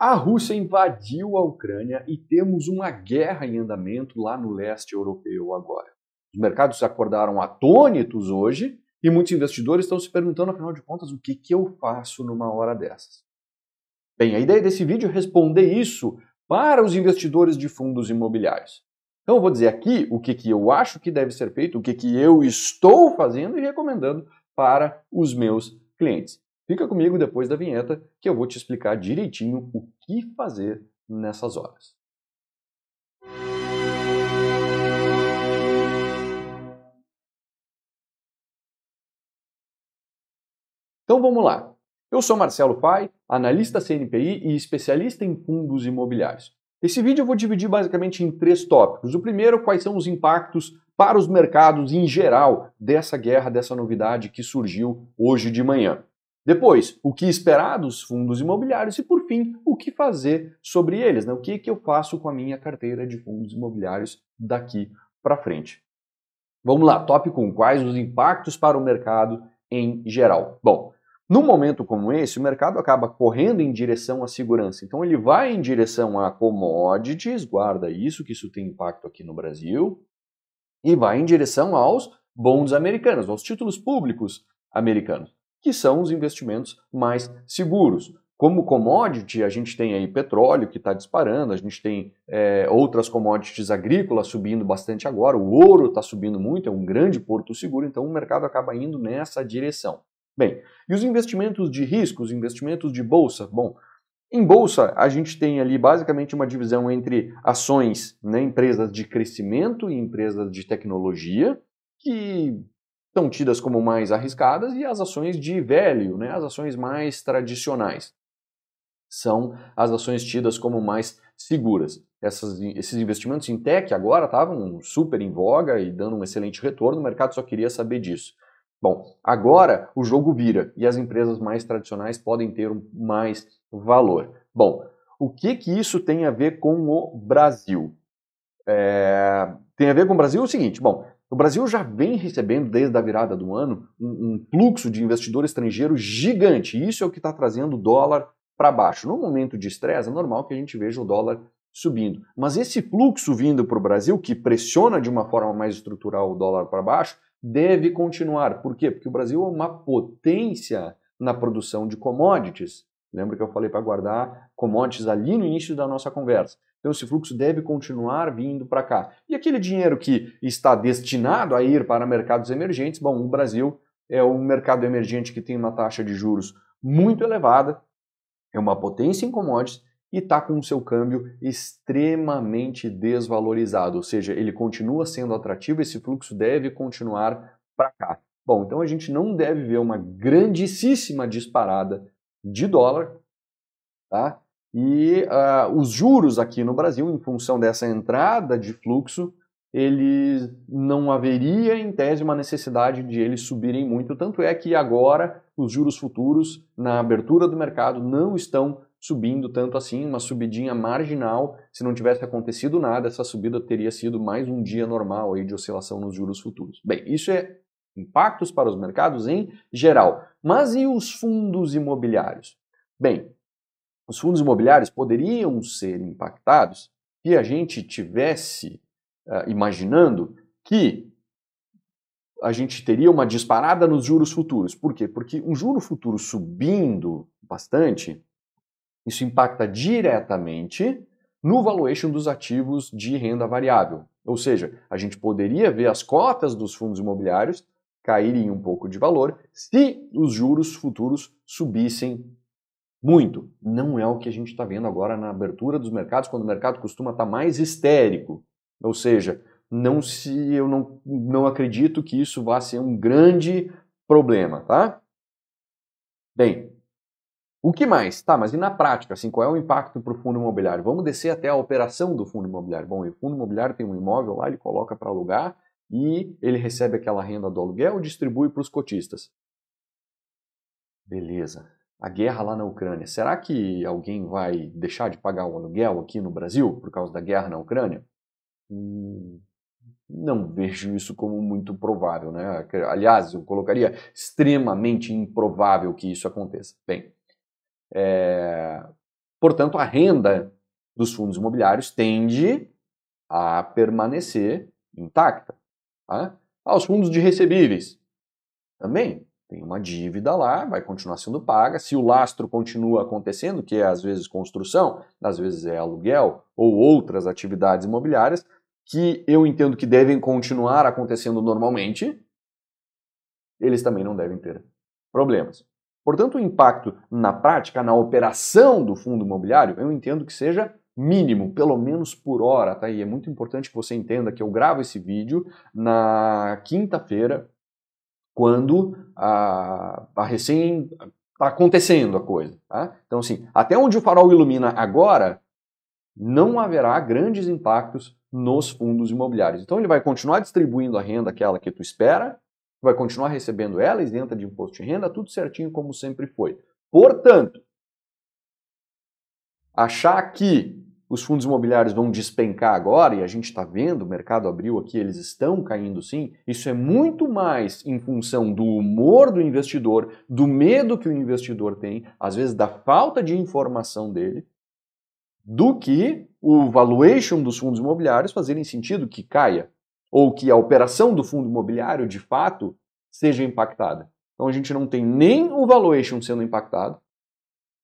A Rússia invadiu a Ucrânia e temos uma guerra em andamento lá no leste europeu agora. Os mercados acordaram atônitos hoje e muitos investidores estão se perguntando, afinal de contas, o que, que eu faço numa hora dessas? Bem, a ideia desse vídeo é responder isso para os investidores de fundos imobiliários. Então eu vou dizer aqui o que, que eu acho que deve ser feito, o que, que eu estou fazendo e recomendando para os meus clientes. Fica comigo depois da vinheta que eu vou te explicar direitinho o que fazer nessas horas. Então vamos lá. Eu sou Marcelo Pai, analista CNPI e especialista em fundos imobiliários. Esse vídeo eu vou dividir basicamente em três tópicos. O primeiro, quais são os impactos para os mercados em geral dessa guerra, dessa novidade que surgiu hoje de manhã. Depois, o que esperar dos fundos imobiliários e, por fim, o que fazer sobre eles. Né? O que, que eu faço com a minha carteira de fundos imobiliários daqui para frente. Vamos lá, tópico 1. Quais os impactos para o mercado em geral? Bom, num momento como esse, o mercado acaba correndo em direção à segurança. Então ele vai em direção a commodities, guarda isso, que isso tem impacto aqui no Brasil, e vai em direção aos bonds americanos, aos títulos públicos americanos, que são os investimentos mais seguros. Como commodity, a gente tem aí petróleo que está disparando, a gente tem é, outras commodities agrícolas subindo bastante agora, o ouro está subindo muito, é um grande porto seguro, então o mercado acaba indo nessa direção. Bem, e os investimentos de risco, os investimentos de bolsa? Bom, em bolsa a gente tem ali basicamente uma divisão entre ações, né, empresas de crescimento e empresas de tecnologia, que são tidas como mais arriscadas, e as ações de velho, né, as ações mais tradicionais. São as ações tidas como mais seguras. Essas, esses investimentos em tech agora estavam super em voga e dando um excelente retorno, o mercado só queria saber disso. Bom, agora o jogo vira e as empresas mais tradicionais podem ter mais valor. Bom, o que, que isso tem a ver com o Brasil? É... Tem a ver com o Brasil o seguinte: bom, o Brasil já vem recebendo desde a virada do ano um, um fluxo de investidor estrangeiro gigante. Isso é o que está trazendo o dólar para baixo. No momento de estresse, é normal que a gente veja o dólar subindo. Mas esse fluxo vindo para o Brasil, que pressiona de uma forma mais estrutural o dólar para baixo, deve continuar. Por quê? Porque o Brasil é uma potência na produção de commodities. Lembra que eu falei para guardar commodities ali no início da nossa conversa. Então esse fluxo deve continuar vindo para cá. E aquele dinheiro que está destinado a ir para mercados emergentes, bom, o Brasil é um mercado emergente que tem uma taxa de juros muito elevada, é uma potência em commodities e está com o seu câmbio extremamente desvalorizado, ou seja, ele continua sendo atrativo, esse fluxo deve continuar para cá. Bom, então a gente não deve ver uma grandíssima disparada de dólar, tá? E uh, os juros aqui no Brasil, em função dessa entrada de fluxo, eles não haveria, em tese, uma necessidade de eles subirem muito. Tanto é que agora os juros futuros, na abertura do mercado, não estão subindo tanto assim, uma subidinha marginal. Se não tivesse acontecido nada, essa subida teria sido mais um dia normal aí de oscilação nos juros futuros. Bem, isso é impactos para os mercados em geral. Mas e os fundos imobiliários? Bem, os fundos imobiliários poderiam ser impactados se a gente tivesse uh, imaginando que a gente teria uma disparada nos juros futuros. Por quê? Porque um juro futuro subindo bastante, isso impacta diretamente no valuation dos ativos de renda variável. Ou seja, a gente poderia ver as cotas dos fundos imobiliários caírem um pouco de valor se os juros futuros subissem muito. Não é o que a gente está vendo agora na abertura dos mercados, quando o mercado costuma estar tá mais histérico. Ou seja, não se eu não, não acredito que isso vá ser um grande problema, tá? Bem, o que mais? Tá, mas e na prática, assim, qual é o impacto para o fundo imobiliário? Vamos descer até a operação do fundo imobiliário. Bom, o fundo imobiliário tem um imóvel lá, ele coloca para alugar e ele recebe aquela renda do aluguel e distribui para os cotistas. Beleza. A guerra lá na Ucrânia. Será que alguém vai deixar de pagar o aluguel aqui no Brasil por causa da guerra na Ucrânia? Hum, não vejo isso como muito provável, né? Aliás, eu colocaria extremamente improvável que isso aconteça. Bem, é... Portanto, a renda dos fundos imobiliários tende a permanecer intacta. Tá? Aos fundos de recebíveis também tem uma dívida lá, vai continuar sendo paga. Se o lastro continua acontecendo, que é às vezes construção, às vezes é aluguel ou outras atividades imobiliárias, que eu entendo que devem continuar acontecendo normalmente, eles também não devem ter problemas. Portanto, o impacto na prática, na operação do fundo imobiliário, eu entendo que seja mínimo, pelo menos por hora, tá? E é muito importante que você entenda que eu gravo esse vídeo na quinta-feira, quando a, a recém está acontecendo a coisa, tá? Então, assim, até onde o farol ilumina agora, não haverá grandes impactos nos fundos imobiliários. Então, ele vai continuar distribuindo a renda aquela que tu espera, vai continuar recebendo ela isenta de imposto de renda, tudo certinho como sempre foi. Portanto, achar que os fundos imobiliários vão despencar agora, e a gente está vendo, o mercado abriu aqui, eles estão caindo sim, isso é muito mais em função do humor do investidor, do medo que o investidor tem, às vezes da falta de informação dele, do que o valuation dos fundos imobiliários fazerem sentido que caia ou que a operação do fundo imobiliário, de fato, seja impactada. Então a gente não tem nem o valuation sendo impactado,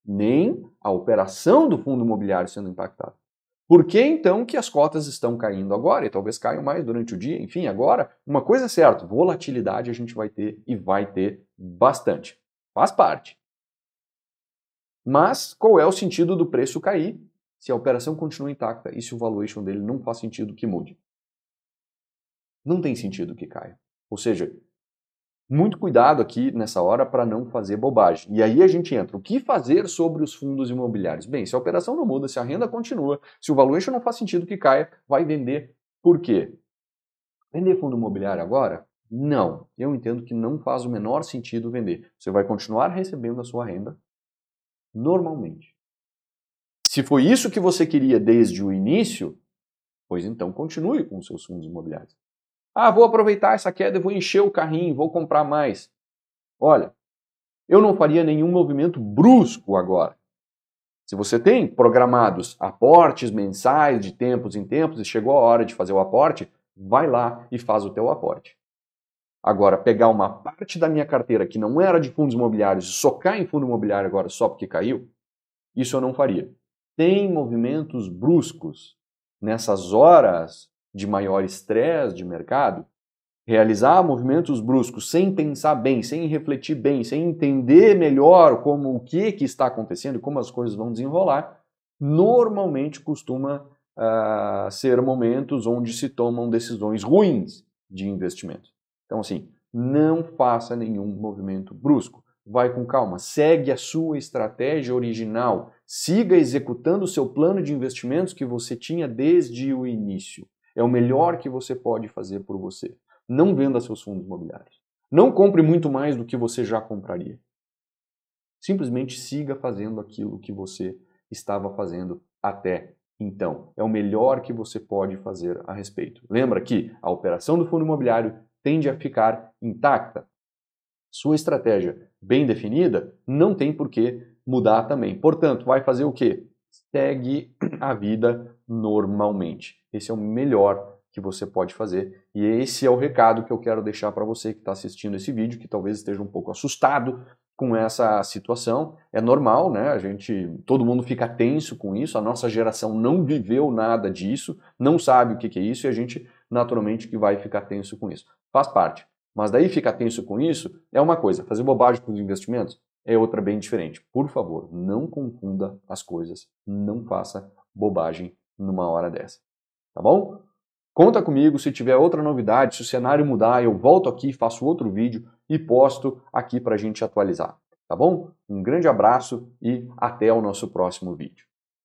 nem a operação do fundo imobiliário sendo impactada. Por que então que as cotas estão caindo agora e talvez caiam mais durante o dia? Enfim, agora, uma coisa é certa, volatilidade a gente vai ter e vai ter bastante. Faz parte. Mas qual é o sentido do preço cair se a operação continua intacta e se o valuation dele não faz sentido que mude? não tem sentido que caia. Ou seja, muito cuidado aqui nessa hora para não fazer bobagem. E aí a gente entra. O que fazer sobre os fundos imobiliários? Bem, se a operação não muda, se a renda continua, se o valuation não faz sentido que caia, vai vender. Por quê? Vender fundo imobiliário agora? Não. Eu entendo que não faz o menor sentido vender. Você vai continuar recebendo a sua renda normalmente. Se foi isso que você queria desde o início, pois então continue com os seus fundos imobiliários. Ah, vou aproveitar essa queda e vou encher o carrinho, vou comprar mais. Olha, eu não faria nenhum movimento brusco agora. Se você tem programados aportes mensais de tempos em tempos e chegou a hora de fazer o aporte, vai lá e faz o teu aporte. Agora, pegar uma parte da minha carteira que não era de fundos imobiliários e socar em fundo imobiliário agora só porque caiu, isso eu não faria. Tem movimentos bruscos nessas horas de maior estresse de mercado, realizar movimentos bruscos sem pensar bem, sem refletir bem, sem entender melhor como o que, que está acontecendo e como as coisas vão desenrolar, normalmente costuma uh, ser momentos onde se tomam decisões ruins de investimento. Então, assim, não faça nenhum movimento brusco. Vai com calma, segue a sua estratégia original, siga executando o seu plano de investimentos que você tinha desde o início. É o melhor que você pode fazer por você. Não venda seus fundos imobiliários. Não compre muito mais do que você já compraria. Simplesmente siga fazendo aquilo que você estava fazendo até então. É o melhor que você pode fazer a respeito. Lembra que a operação do fundo imobiliário tende a ficar intacta. Sua estratégia bem definida não tem por que mudar também. Portanto, vai fazer o quê? Segue a vida normalmente. Esse é o melhor que você pode fazer. E esse é o recado que eu quero deixar para você que está assistindo esse vídeo, que talvez esteja um pouco assustado com essa situação. É normal, né? A gente, todo mundo fica tenso com isso. A nossa geração não viveu nada disso, não sabe o que, que é isso e a gente naturalmente que vai ficar tenso com isso. Faz parte. Mas daí ficar tenso com isso é uma coisa. Fazer bobagem com os investimentos é outra bem diferente. Por favor, não confunda as coisas. Não faça bobagem numa hora dessa. Tá bom? Conta comigo, se tiver outra novidade, se o cenário mudar, eu volto aqui, faço outro vídeo e posto aqui para a gente atualizar. Tá bom? Um grande abraço e até o nosso próximo vídeo.